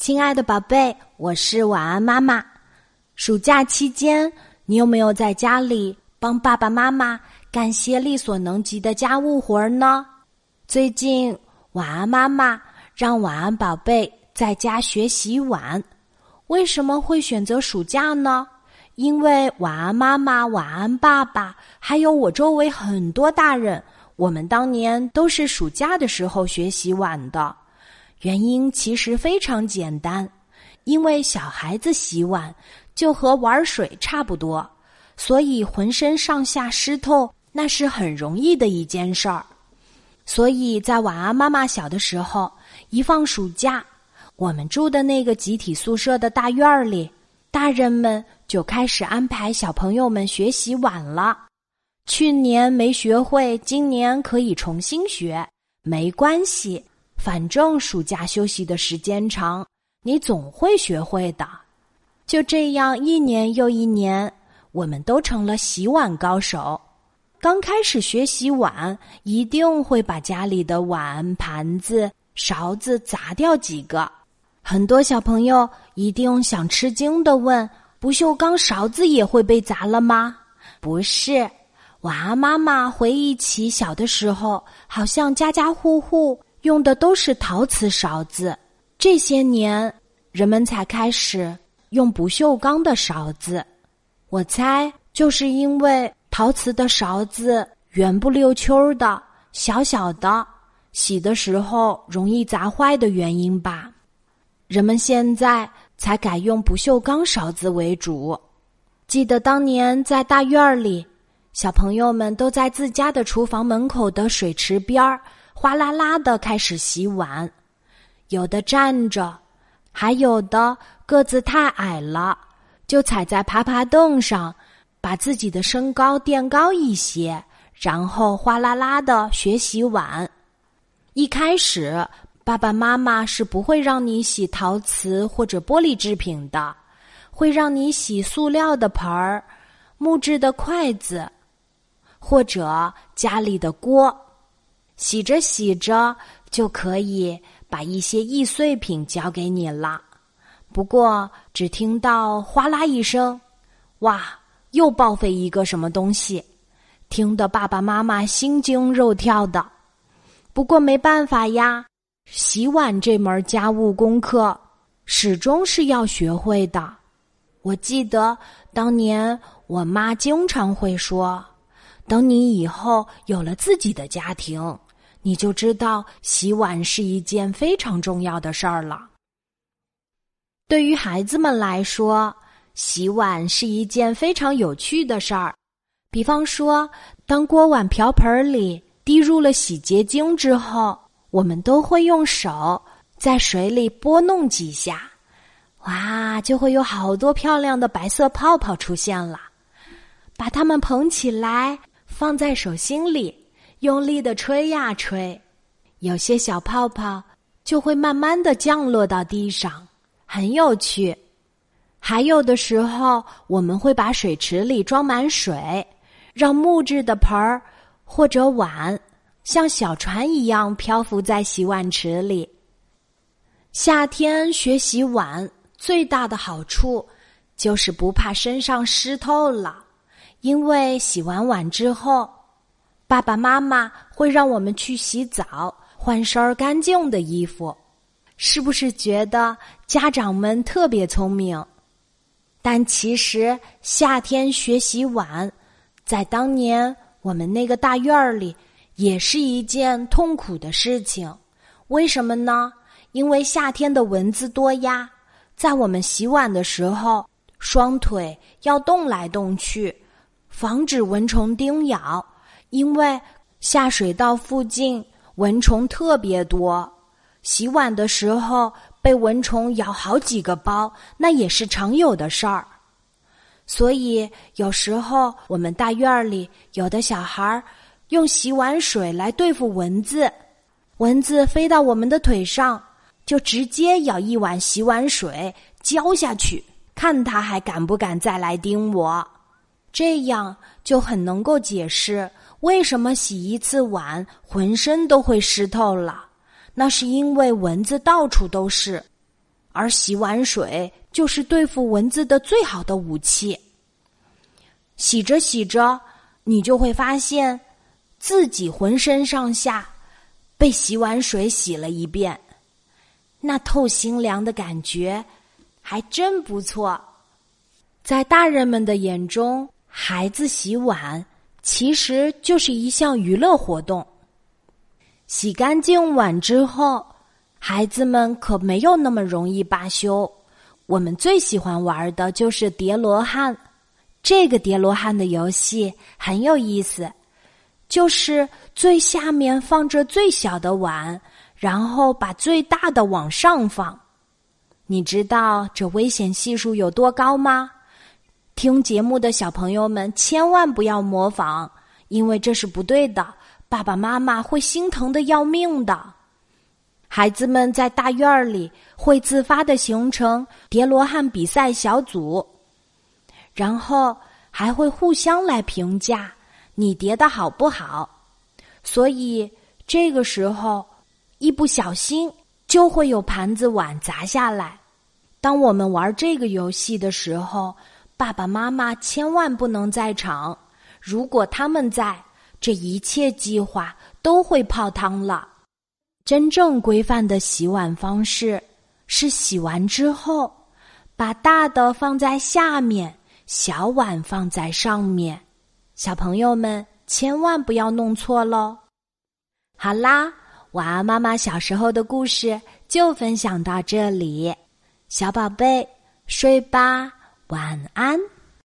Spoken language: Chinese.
亲爱的宝贝，我是晚安妈妈。暑假期间，你有没有在家里帮爸爸妈妈干些力所能及的家务活儿呢？最近，晚安妈妈让晚安宝贝在家学洗碗。为什么会选择暑假呢？因为晚安妈妈、晚安爸爸，还有我周围很多大人，我们当年都是暑假的时候学习碗的。原因其实非常简单，因为小孩子洗碗就和玩水差不多，所以浑身上下湿透那是很容易的一件事儿。所以在晚安妈妈小的时候，一放暑假，我们住的那个集体宿舍的大院里，大人们就开始安排小朋友们学洗碗了。去年没学会，今年可以重新学，没关系。反正暑假休息的时间长，你总会学会的。就这样，一年又一年，我们都成了洗碗高手。刚开始学洗碗，一定会把家里的碗、盘子、勺子砸掉几个。很多小朋友一定想吃惊的问：“不锈钢勺子也会被砸了吗？”不是，晚安妈妈回忆起小的时候，好像家家户户。用的都是陶瓷勺子，这些年人们才开始用不锈钢的勺子。我猜就是因为陶瓷的勺子圆不溜秋的、小小的，洗的时候容易砸坏的原因吧。人们现在才改用不锈钢勺子为主。记得当年在大院里，小朋友们都在自家的厨房门口的水池边儿。哗啦啦的开始洗碗，有的站着，还有的个子太矮了，就踩在爬爬凳上，把自己的身高垫高一些，然后哗啦啦的学洗碗。一开始，爸爸妈妈是不会让你洗陶瓷或者玻璃制品的，会让你洗塑料的盆儿、木质的筷子，或者家里的锅。洗着洗着，就可以把一些易碎品交给你了。不过，只听到哗啦一声，哇，又报废一个什么东西，听得爸爸妈妈心惊肉跳的。不过没办法呀，洗碗这门家务功课始终是要学会的。我记得当年我妈经常会说：“等你以后有了自己的家庭。”你就知道洗碗是一件非常重要的事儿了。对于孩子们来说，洗碗是一件非常有趣的事儿。比方说，当锅碗瓢盆里滴入了洗洁精之后，我们都会用手在水里拨弄几下，哇，就会有好多漂亮的白色泡泡出现了。把它们捧起来，放在手心里。用力的吹呀吹，有些小泡泡就会慢慢的降落到地上，很有趣。还有的时候，我们会把水池里装满水，让木质的盆儿或者碗像小船一样漂浮在洗碗池里。夏天学洗碗最大的好处就是不怕身上湿透了，因为洗完碗之后。爸爸妈妈会让我们去洗澡，换身儿干净的衣服，是不是觉得家长们特别聪明？但其实夏天学洗碗，在当年我们那个大院儿里也是一件痛苦的事情。为什么呢？因为夏天的蚊子多呀，在我们洗碗的时候，双腿要动来动去，防止蚊虫叮咬。因为下水道附近蚊虫特别多，洗碗的时候被蚊虫咬好几个包，那也是常有的事儿。所以有时候我们大院里有的小孩儿用洗碗水来对付蚊子，蚊子飞到我们的腿上，就直接舀一碗洗碗水浇下去，看他还敢不敢再来叮我。这样就很能够解释。为什么洗一次碗浑身都会湿透了？那是因为蚊子到处都是。而洗碗水就是对付蚊子的最好的武器。洗着洗着，你就会发现自己浑身上下被洗碗水洗了一遍，那透心凉的感觉还真不错。在大人们的眼中，孩子洗碗其实就是一项娱乐活动。洗干净碗之后，孩子们可没有那么容易罢休。我们最喜欢玩的就是叠罗汉。这个叠罗汉的游戏很有意思，就是最下面放着最小的碗，然后把最大的往上放。你知道这危险系数有多高吗？听节目的小朋友们千万不要模仿，因为这是不对的，爸爸妈妈会心疼的要命的。孩子们在大院里会自发的形成叠罗汉比赛小组。然后还会互相来评价你叠的好不好，所以这个时候一不小心就会有盘子碗砸下来。当我们玩这个游戏的时候，爸爸妈妈千万不能在场。如果他们在，这一切计划都会泡汤了。真正规范的洗碗方式是洗完之后，把大的放在下面。小碗放在上面，小朋友们千万不要弄错喽。好啦，晚安妈妈小时候的故事就分享到这里，小宝贝睡吧，晚安。